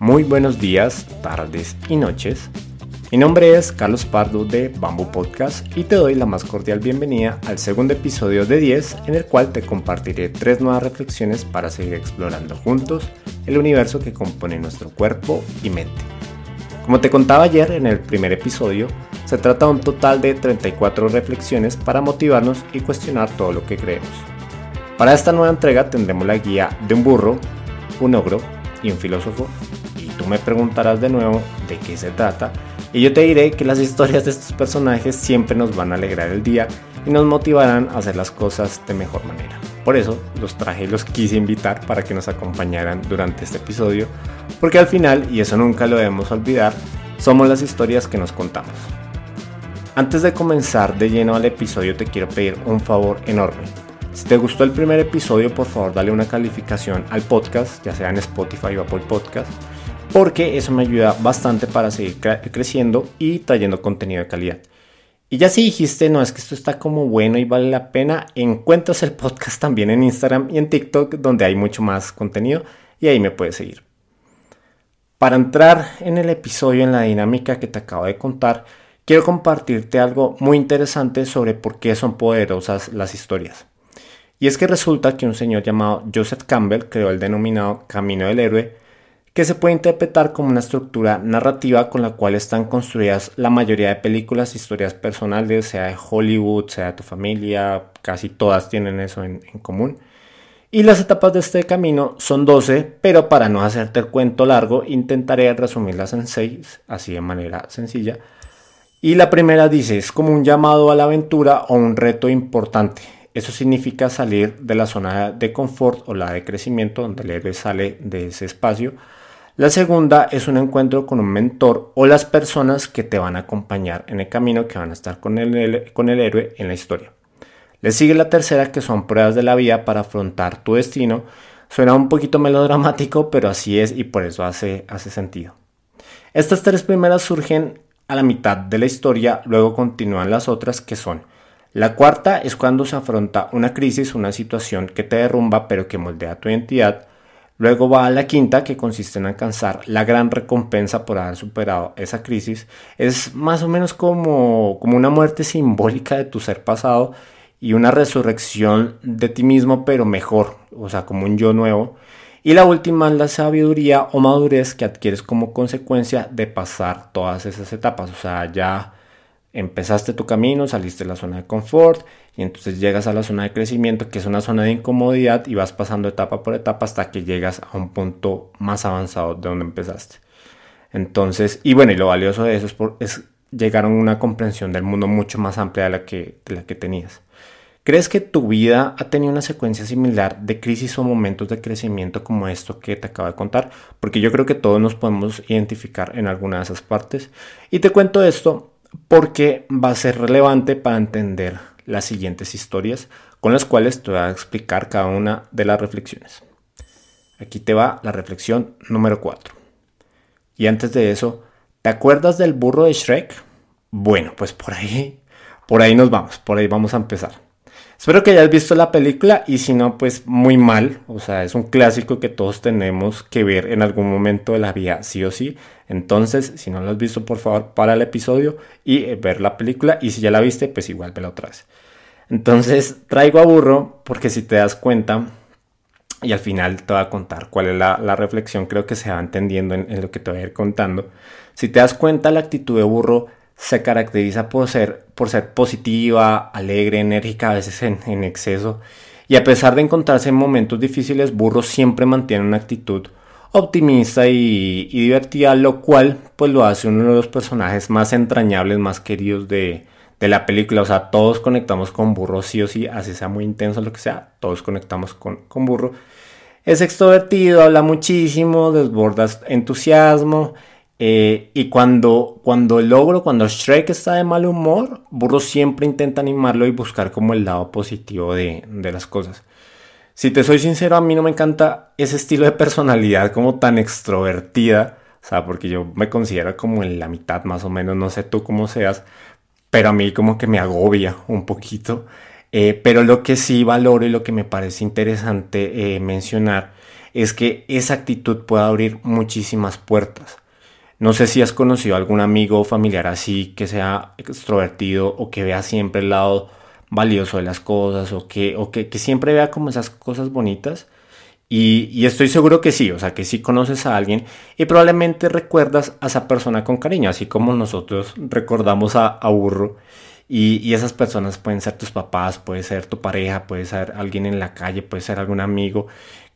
Muy buenos días, tardes y noches. Mi nombre es Carlos Pardo de Bamboo Podcast y te doy la más cordial bienvenida al segundo episodio de 10 en el cual te compartiré tres nuevas reflexiones para seguir explorando juntos el universo que compone nuestro cuerpo y mente. Como te contaba ayer en el primer episodio, se trata de un total de 34 reflexiones para motivarnos y cuestionar todo lo que creemos. Para esta nueva entrega tendremos la guía de un burro, un ogro y un filósofo. Me preguntarás de nuevo de qué se trata. Y yo te diré que las historias de estos personajes siempre nos van a alegrar el día y nos motivarán a hacer las cosas de mejor manera. Por eso los traje y los quise invitar para que nos acompañaran durante este episodio, porque al final, y eso nunca lo debemos olvidar, somos las historias que nos contamos. Antes de comenzar de lleno al episodio te quiero pedir un favor enorme si te gustó el primer episodio, por favor dale una calificación al podcast, ya sea en Spotify o Apple Podcast, porque eso me ayuda bastante para seguir creciendo y trayendo contenido de calidad. Y ya si dijiste, no, es que esto está como bueno y vale la pena, encuentras el podcast también en Instagram y en TikTok, donde hay mucho más contenido y ahí me puedes seguir. Para entrar en el episodio, en la dinámica que te acabo de contar, quiero compartirte algo muy interesante sobre por qué son poderosas las historias. Y es que resulta que un señor llamado Joseph Campbell creó el denominado Camino del Héroe, que se puede interpretar como una estructura narrativa con la cual están construidas la mayoría de películas, historias personales, sea de Hollywood, sea de tu familia, casi todas tienen eso en, común. Y las etapas de este camino son 12, pero para no hacerte el cuento largo, intentaré resumirlas en 6, así de manera sencilla. Y la primera dice, es como un llamado a la aventura o un reto importante. Eso significa salir de la zona de confort o la de crecimiento, donde el héroe sale de ese espacio. La segunda es un encuentro con un mentor o las personas que te van a acompañar en el camino, que van a estar con el, con el héroe en la historia. Le sigue la tercera, que son pruebas de la vida para afrontar tu destino. Suena un poquito melodramático, pero así es y por eso hace, hace sentido. Estas tres primeras surgen a la mitad de la historia, luego continúan las otras que son la cuarta es cuando se afronta una crisis, una situación que te derrumba pero que moldea tu identidad. Luego va a la quinta que consiste en alcanzar la gran recompensa por haber superado esa crisis. Es más o menos como, como una muerte simbólica de tu ser pasado y una resurrección de ti mismo pero mejor, o sea, como un yo nuevo. Y la última es la sabiduría o madurez que adquieres como consecuencia de pasar todas esas etapas. O sea, ya empezaste tu camino, saliste de la zona de confort y entonces llegas a la zona de crecimiento, que es una zona de incomodidad y vas pasando etapa por etapa hasta que llegas a un punto más avanzado de donde empezaste. Entonces, y bueno, y lo valioso de eso es, llegar a una comprensión del mundo mucho más amplia de la que, de la que tenías. ¿Crees que tu vida ha tenido una secuencia similar de crisis o momentos de crecimiento como esto que te acabo de contar? Porque yo creo que todos nos podemos identificar en alguna de esas partes. Y te cuento esto porque va a ser relevante para entender las siguientes historias con las cuales te voy a explicar cada una de las reflexiones. Aquí te va la reflexión número 4. Y antes de eso, ¿te acuerdas del burro de Shrek? Bueno, pues por ahí, por ahí nos vamos, por ahí vamos a empezar. Espero que hayas visto la película y si no, pues muy mal. O sea, es un clásico que todos tenemos que ver en algún momento de la vida, sí o sí. Entonces, si no lo has visto, por favor, para el episodio y eh, ver la película. Y si ya la viste, pues igual vela otra vez. Entonces, traigo a burro porque si te das cuenta, y al final te voy a contar cuál es la, reflexión, creo que se va entendiendo en, en, lo que te voy a ir contando. Si te das cuenta, la actitud de burro se caracteriza por ser, por ser positiva, alegre, enérgica, a veces en, exceso. Y a pesar de encontrarse en momentos difíciles, Burro siempre mantiene una actitud optimista y, divertida, lo cual pues lo hace uno de los personajes más entrañables, más queridos de, la película. O sea, todos conectamos con Burro sí o sí, así sea muy intenso lo que sea, todos conectamos con, con Burro. Es extrovertido, habla muchísimo, desborda entusiasmo eh, y cuando, cuando logro, cuando Shrek está de mal humor, Burro siempre intenta animarlo y buscar como el lado positivo de, de las cosas. Si te soy sincero, a mí no me encanta ese estilo de personalidad como tan extrovertida. O sea, porque yo me considero como en la mitad más o menos, no sé tú cómo seas, pero a mí como que me agobia un poquito. Eh, pero lo que sí valoro y lo que me parece interesante eh, mencionar es que esa actitud puede abrir muchísimas puertas. No sé si has conocido algún amigo o familiar así que sea extrovertido o que vea siempre el lado valioso de las cosas o que, o que, siempre vea como esas cosas bonitas. Y, estoy seguro que sí, o sea, que sí conoces a alguien y probablemente recuerdas a esa persona con cariño, así como nosotros recordamos a, Burro. Y, y, esas personas pueden ser tus papás, puede ser tu pareja, puede ser alguien en la calle, puede ser algún amigo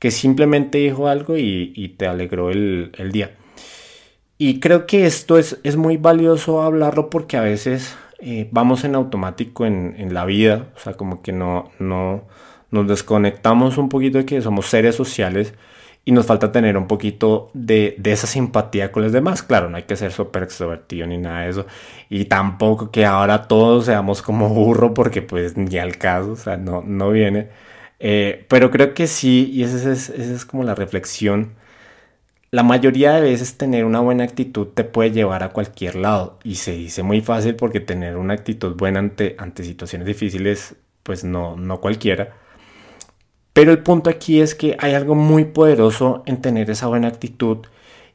que simplemente dijo algo y, te alegró el, día. Y creo que esto es, es, muy valioso hablarlo porque a veces eh, vamos en automático en, en, la vida, o sea, como que no, no nos desconectamos un poquito de que somos seres sociales y nos falta tener un poquito de, esa simpatía con los demás. Claro, no hay que ser súper extrovertido ni nada de eso. Y tampoco que ahora todos seamos como burro porque pues ni al caso, o sea, no, no viene. Eh, pero creo que sí, y esa es, esa es como la reflexión. La mayoría de veces tener una buena actitud te puede llevar a cualquier lado. Y se dice muy fácil porque tener una actitud buena ante, ante situaciones difíciles, pues no, no cualquiera. Pero el punto aquí es que hay algo muy poderoso en tener esa buena actitud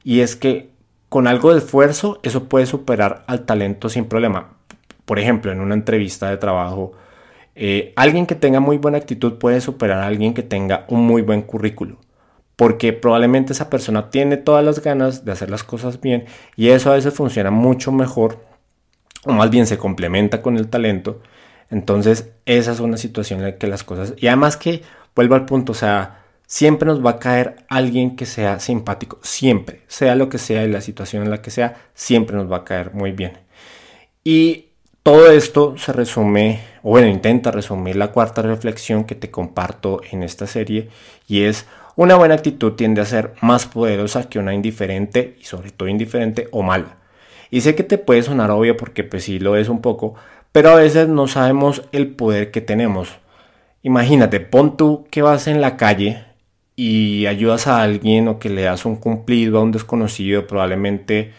y es que con algo de esfuerzo eso puede superar al talento sin problema. Por ejemplo, en una entrevista de trabajo, eh, alguien que tenga muy buena actitud puede superar a alguien que tenga un muy buen currículo. Porque probablemente esa persona tiene todas las ganas de hacer las cosas bien y eso a veces funciona mucho mejor o más bien se complementa con el talento. Entonces esa es una situación en la que las cosas... Y además que vuelvo al punto, o sea, siempre nos va a caer alguien que sea simpático, siempre, sea lo que sea y la situación en la que sea, siempre nos va a caer muy bien. Y todo esto se resume, o bueno, intenta resumir la cuarta reflexión que te comparto en esta serie, y es una buena actitud tiende a ser más poderosa que una indiferente, y sobre todo indiferente o mala. Y sé que te puede sonar obvio porque pues sí lo es un poco, pero a veces no sabemos el poder que tenemos. Imagínate, pon tú que vas en la calle y ayudas a alguien o que le das un cumplido a un desconocido, probablemente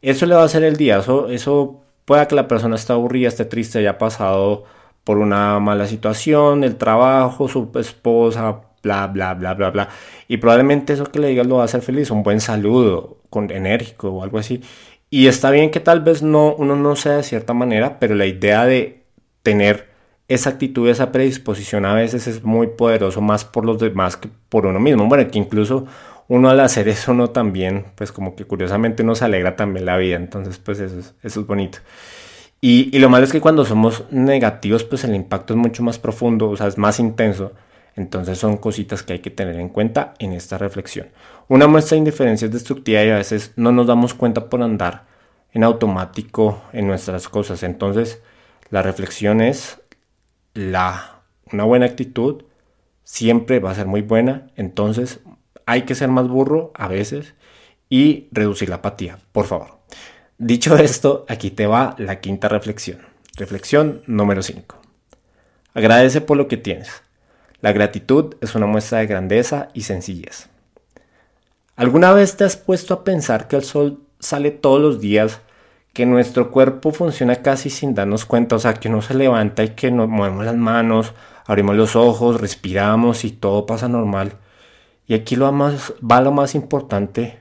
eso le va a hacer el día. Eso, eso pueda que la persona esté aburrida, esté triste, haya pasado por una mala situación, el trabajo, su esposa, bla, bla, bla, bla, bla. Y probablemente eso que le digas lo va a hacer feliz, un buen saludo, con, enérgico o algo así. Y está bien que tal vez no, uno no sea de cierta manera, pero la idea de tener esa actitud, esa predisposición a veces es muy poderoso más por los demás que por uno mismo. Bueno, que incluso uno al hacer eso no también, pues como que curiosamente nos alegra también la vida. Entonces, pues eso es, eso es bonito. Y, y, lo malo es que cuando somos negativos, pues el impacto es mucho más profundo, o sea, es más intenso. Entonces son cositas que hay que tener en cuenta en esta reflexión. Una muestra de indiferencia es destructiva y a veces no nos damos cuenta por andar en automático en nuestras cosas. Entonces, la reflexión es la, una buena actitud siempre va a ser muy buena, entonces hay que ser más burro a veces y reducir la apatía, por favor. Dicho esto, aquí te va la quinta reflexión. Reflexión número 5. Agradece por lo que tienes. La gratitud es una muestra de grandeza y sencillez. ¿Alguna vez te has puesto a pensar que el sol sale todos los días que nuestro cuerpo funciona casi sin darnos cuenta, o sea, que uno se levanta y que nos movemos las manos, abrimos los ojos, respiramos y todo pasa normal. Y aquí lo va lo más importante.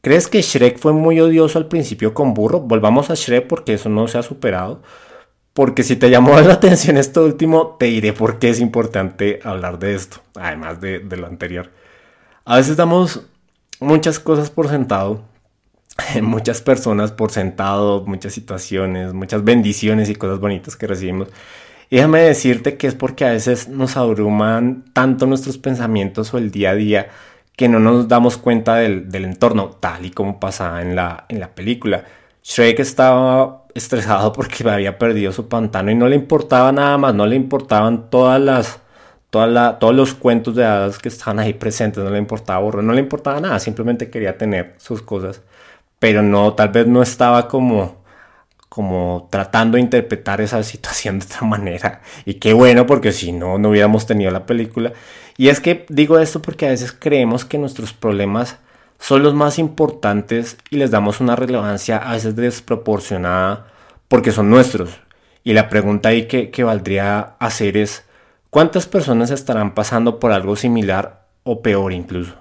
¿Crees que Shrek fue muy odioso al principio con Burro? Volvamos a Shrek porque eso no se ha superado. Porque si te llamó la atención esto último, te diré por qué es importante hablar de esto, además de, lo anterior. A veces damos muchas cosas por sentado muchas personas por sentado, muchas situaciones, muchas bendiciones y cosas bonitas que recibimos. Y déjame decirte que es porque a veces nos abruman tanto nuestros pensamientos o el día a día que no nos damos cuenta del, entorno, tal y como pasaba en la, en la película. Shrek estaba estresado porque había perdido su pantano y no le importaba nada más, no le importaban todas las, toda todos los cuentos de hadas que estaban ahí presentes, no le importaba no le importaba nada, simplemente quería tener sus cosas pero no, tal vez no estaba como, como tratando de interpretar esa situación de otra manera. Y qué bueno, porque si no, no hubiéramos tenido la película. Y es que digo esto porque a veces creemos que nuestros problemas son los más importantes y les damos una relevancia a veces desproporcionada porque son nuestros. Y la pregunta ahí que, que valdría hacer es, ¿cuántas personas estarán pasando por algo similar o peor incluso?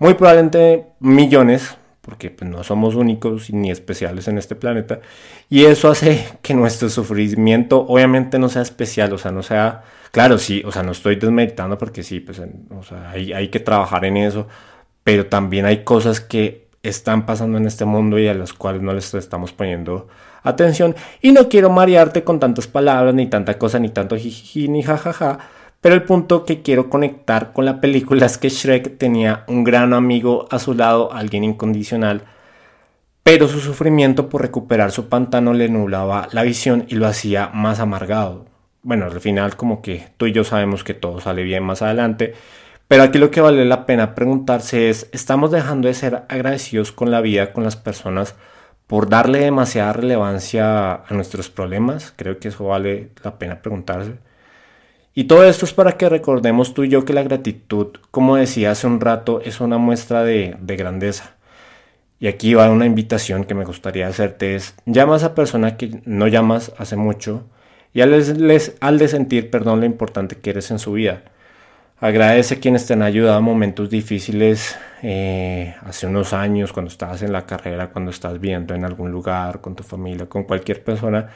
muy probablemente millones, porque pues, no somos únicos ni especiales en este planeta, y eso hace que nuestro sufrimiento obviamente no sea especial, o sea, no sea, claro, sí, o sea, no estoy desmeditando porque sí, pues, o sea, hay, hay que trabajar en eso, pero también hay cosas que están pasando en este mundo y a las cuales no les estamos poniendo atención. Y no quiero marearte con tantas palabras, ni tanta cosa, ni tanto jiji, ni jajaja. Pero el punto que quiero conectar con la película es que Shrek tenía un gran amigo a su lado, alguien incondicional, pero su sufrimiento por recuperar su pantano le nublaba la visión y lo hacía más amargado. Bueno, al final como que tú y yo sabemos que todo sale bien más adelante, pero aquí lo que vale la pena preguntarse es, ¿estamos dejando de ser agradecidos con la vida, con las personas, por darle demasiada relevancia a nuestros problemas? Creo que eso vale la pena preguntarse. Y todo esto es para que recordemos tú y yo que la gratitud, como decía hace un rato, es una muestra de, grandeza. Y aquí va una invitación que me gustaría hacerte es, llama a esa persona que no llamas hace mucho y al, les, al de sentir, perdón, lo importante que eres en su vida. Agradece a quienes te han ayudado en momentos difíciles eh, hace unos años, cuando estabas en la carrera, cuando estás viendo en algún lugar, con tu familia, con cualquier persona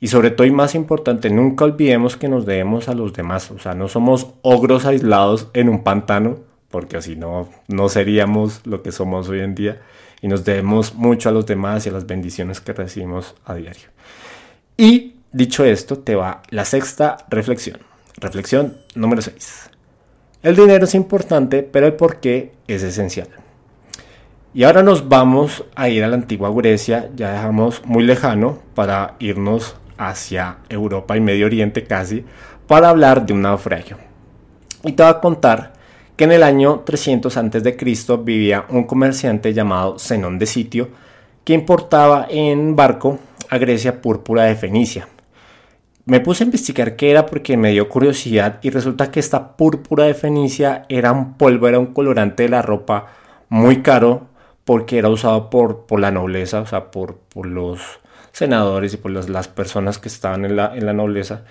y sobre todo y más importante, nunca olvidemos que nos debemos a los demás. O sea, no somos ogros aislados en un pantano, porque así no, no seríamos lo que somos hoy en día. Y nos debemos mucho a los demás y a las bendiciones que recibimos a diario. Y dicho esto, te va la sexta reflexión. Reflexión número 6. El dinero es importante, pero el por qué es esencial. Y ahora nos vamos a ir a la antigua Grecia, ya dejamos muy lejano para irnos hacia Europa y Medio Oriente casi para hablar de un naufragio. Y te voy a contar que en el año 300 a.C. vivía un comerciante llamado Zenón de Sitio que importaba en barco a Grecia púrpura de Fenicia. Me puse a investigar qué era porque me dio curiosidad y resulta que esta púrpura de Fenicia era un polvo, era un colorante de la ropa muy caro porque era usado por, por la nobleza, o sea, por, por los senadores y por las, personas que estaban en la, en la, nobleza.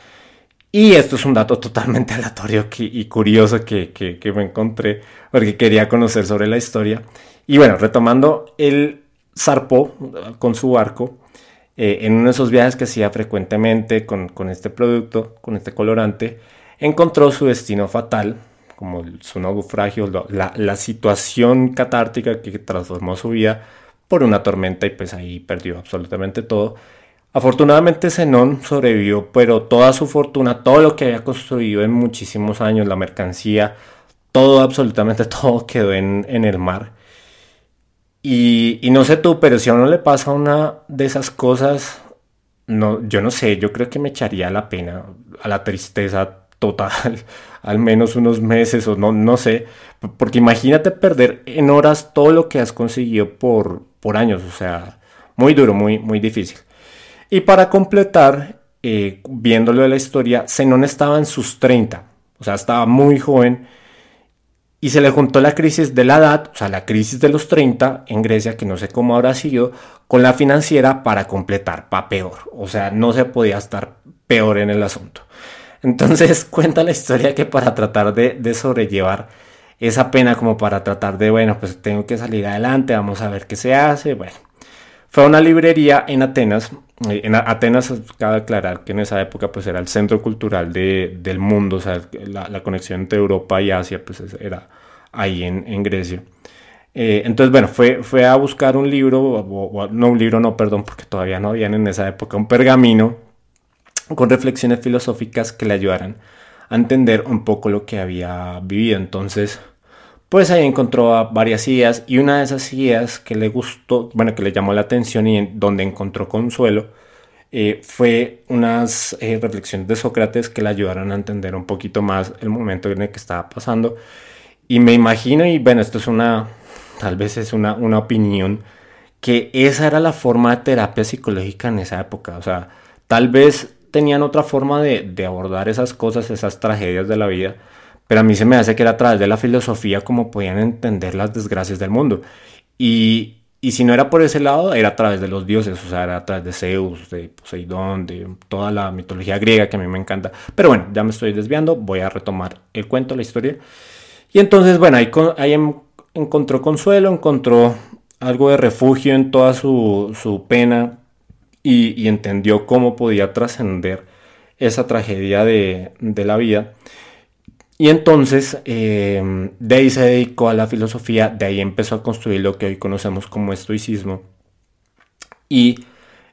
Y esto es un dato totalmente aleatorio y curioso que, que, me encontré porque quería conocer sobre la historia. Y bueno, retomando, él zarpó con su barco eh, en uno de esos viajes que hacía frecuentemente con, con, este producto, con este colorante, encontró su destino fatal, como su naufragio, la, situación catártica que transformó su vida por una tormenta y pues ahí perdió absolutamente todo. Afortunadamente Zenón sobrevivió, pero toda su fortuna, todo lo que había construido en muchísimos años, la mercancía, todo, absolutamente todo quedó en, el mar. Y, no sé tú, pero si a uno le pasa una de esas cosas, no, yo no sé, yo creo que me echaría la pena, a la tristeza total, al menos unos meses o no, no sé, porque imagínate perder en horas todo lo que has conseguido por, por años, o sea, muy duro, muy, muy difícil. Y para completar, eh, viéndolo de la historia, Zenón estaba en sus 30, o sea, estaba muy joven y se le juntó la crisis de la edad, o sea, la crisis de los 30 en Grecia, que no sé cómo habrá sido, con la financiera para completar, para peor, o sea, no se podía estar peor en el asunto. Entonces cuenta la historia que para tratar de, de sobrellevar esa pena como para tratar de, bueno, pues tengo que salir adelante, vamos a ver qué se hace. Bueno, fue a una librería en Atenas. Eh, en Atenas, cabe aclarar que en esa época pues era el centro cultural de, del mundo, o sea, la, conexión entre Europa y Asia pues era ahí en, Grecia. Eh, entonces, bueno, fue, fue a buscar un libro, no un libro, no, perdón, porque todavía no habían en esa época un pergamino con reflexiones filosóficas que le ayudaran a entender un poco lo que había vivido. Entonces, pues ahí encontró varias ideas y una de esas ideas que le gustó, bueno, que le llamó la atención y donde encontró consuelo, eh, fue unas eh, reflexiones de Sócrates que le ayudaron a entender un poquito más el momento en el que estaba pasando. Y me imagino, y bueno, esto es una, tal vez es una, una opinión, que esa era la forma de terapia psicológica en esa época. O sea, tal vez tenían otra forma de, abordar esas cosas, esas tragedias de la vida, pero a mí se me hace que era a través de la filosofía como podían entender las desgracias del mundo. Y, si no era por ese lado, era a través de los dioses, o sea, era a través de Zeus, de Poseidón, de toda la mitología griega que a mí me encanta. Pero bueno, ya me estoy desviando, voy a retomar el cuento, la historia. Y entonces, bueno, ahí, ahí encontró consuelo, encontró algo de refugio en toda su, pena y, entendió cómo podía trascender esa tragedia de, la vida. Y entonces eh, de ahí se dedicó a la filosofía, de ahí empezó a construir lo que hoy conocemos como estoicismo y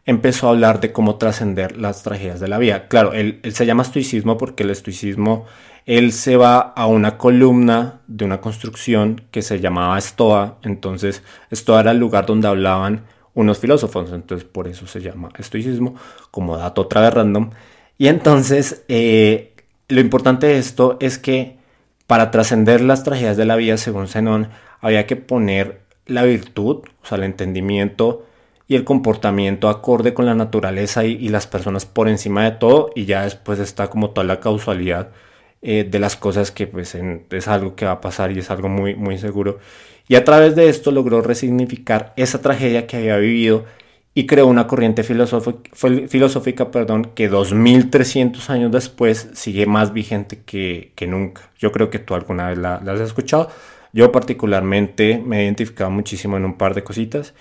empezó a hablar de cómo trascender las tragedias de la vida. Claro, él, se llama estoicismo porque el estoicismo él se va a una columna de una construcción que se llamaba Stoa. Entonces, Stoa era el lugar donde hablaban unos filósofos. Entonces, por eso se llama estoicismo, como dato otra vez random. Y entonces, eh, lo importante de esto es que para trascender las tragedias de la vida, según Zenón, había que poner la virtud, o sea, el entendimiento y el comportamiento acorde con la naturaleza y, las personas por encima de todo. Y ya después está como toda la causalidad eh, de las cosas que pues es algo que va a pasar y es algo muy, muy seguro. Y a través de esto logró resignificar esa tragedia que había vivido y creó una corriente filosófica, perdón, que 2300 años después sigue más vigente que, nunca. Yo creo que tú alguna vez la, has escuchado. Yo particularmente me he identificado muchísimo en un par de cositas.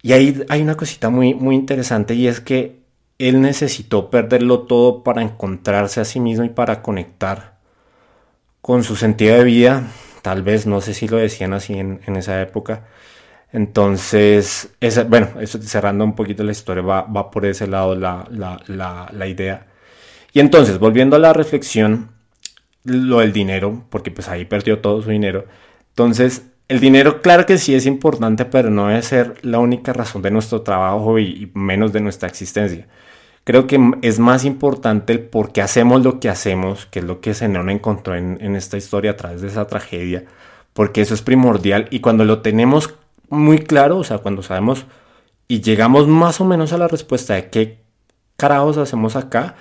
Y ahí hay una cosita muy, muy interesante y es que él necesitó perderlo todo para encontrarse a sí mismo y para conectar con su sentido de vida. Tal vez, no sé si lo decían así en, esa época. Entonces, bueno, eso, cerrando un poquito la historia, va, por ese lado la, la, idea. Y entonces, volviendo a la reflexión, lo del dinero, porque pues ahí perdió todo su dinero. Entonces, el dinero, claro que sí es importante, pero no debe ser la única razón de nuestro trabajo y menos de nuestra existencia. Creo que es más importante el por qué hacemos lo que hacemos, que es lo que Zenón encontró en, en esta historia a través de esa tragedia, porque eso es primordial y cuando lo tenemos muy claro, o sea, cuando sabemos y llegamos más o menos a la respuesta de qué carajos hacemos acá,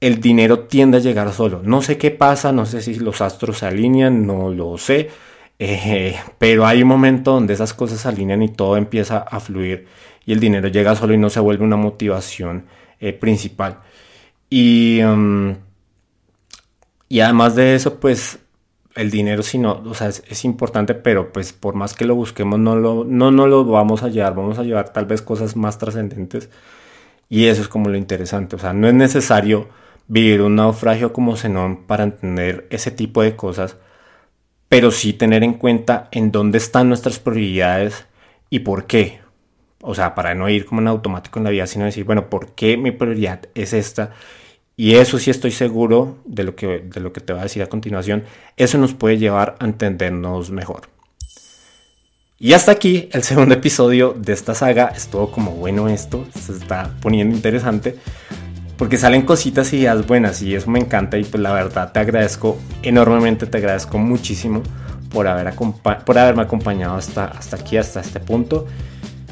el dinero tiende a llegar solo. No sé qué pasa, no sé si los astros se alinean, no lo sé, eh, pero hay un momento donde esas cosas se alinean y todo empieza a fluir y el dinero llega solo y no se vuelve una motivación eh, principal. Y, um, y además de eso, pues el dinero si no, o sea, es, importante, pero pues por más que lo busquemos, no, lo, no, no lo vamos a llevar, vamos a llevar tal vez cosas más trascendentes. Y eso es como lo interesante, o sea, no es necesario vivir un naufragio como Zenón para entender ese tipo de cosas, pero sí tener en cuenta en dónde están nuestras prioridades y por qué. O sea, para no ir como en automático en la vida, sino decir, bueno, ¿por qué mi prioridad es esta? Y eso sí estoy seguro de lo que, de lo que te voy a decir a continuación. Eso nos puede llevar a entendernos mejor. Y hasta aquí el segundo episodio de esta saga. Estuvo como bueno esto, se está poniendo interesante. Porque salen cositas y ideas buenas y eso me encanta y pues la verdad te agradezco enormemente, te agradezco muchísimo por, haber por haberme acompañado hasta, hasta aquí, hasta este punto.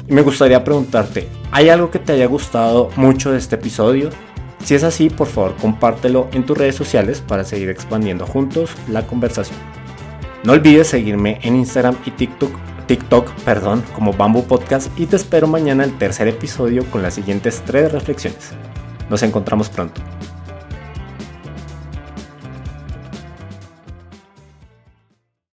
Y me gustaría preguntarte, ¿hay algo que te haya gustado mucho de este episodio? Si es así, por favor compártelo en tus redes sociales para seguir expandiendo juntos la conversación. No olvides seguirme en Instagram y TikTok, TikTok perdón, como Bamboo Podcast y te espero mañana el tercer episodio con las siguientes tres reflexiones. Nos encontramos pronto.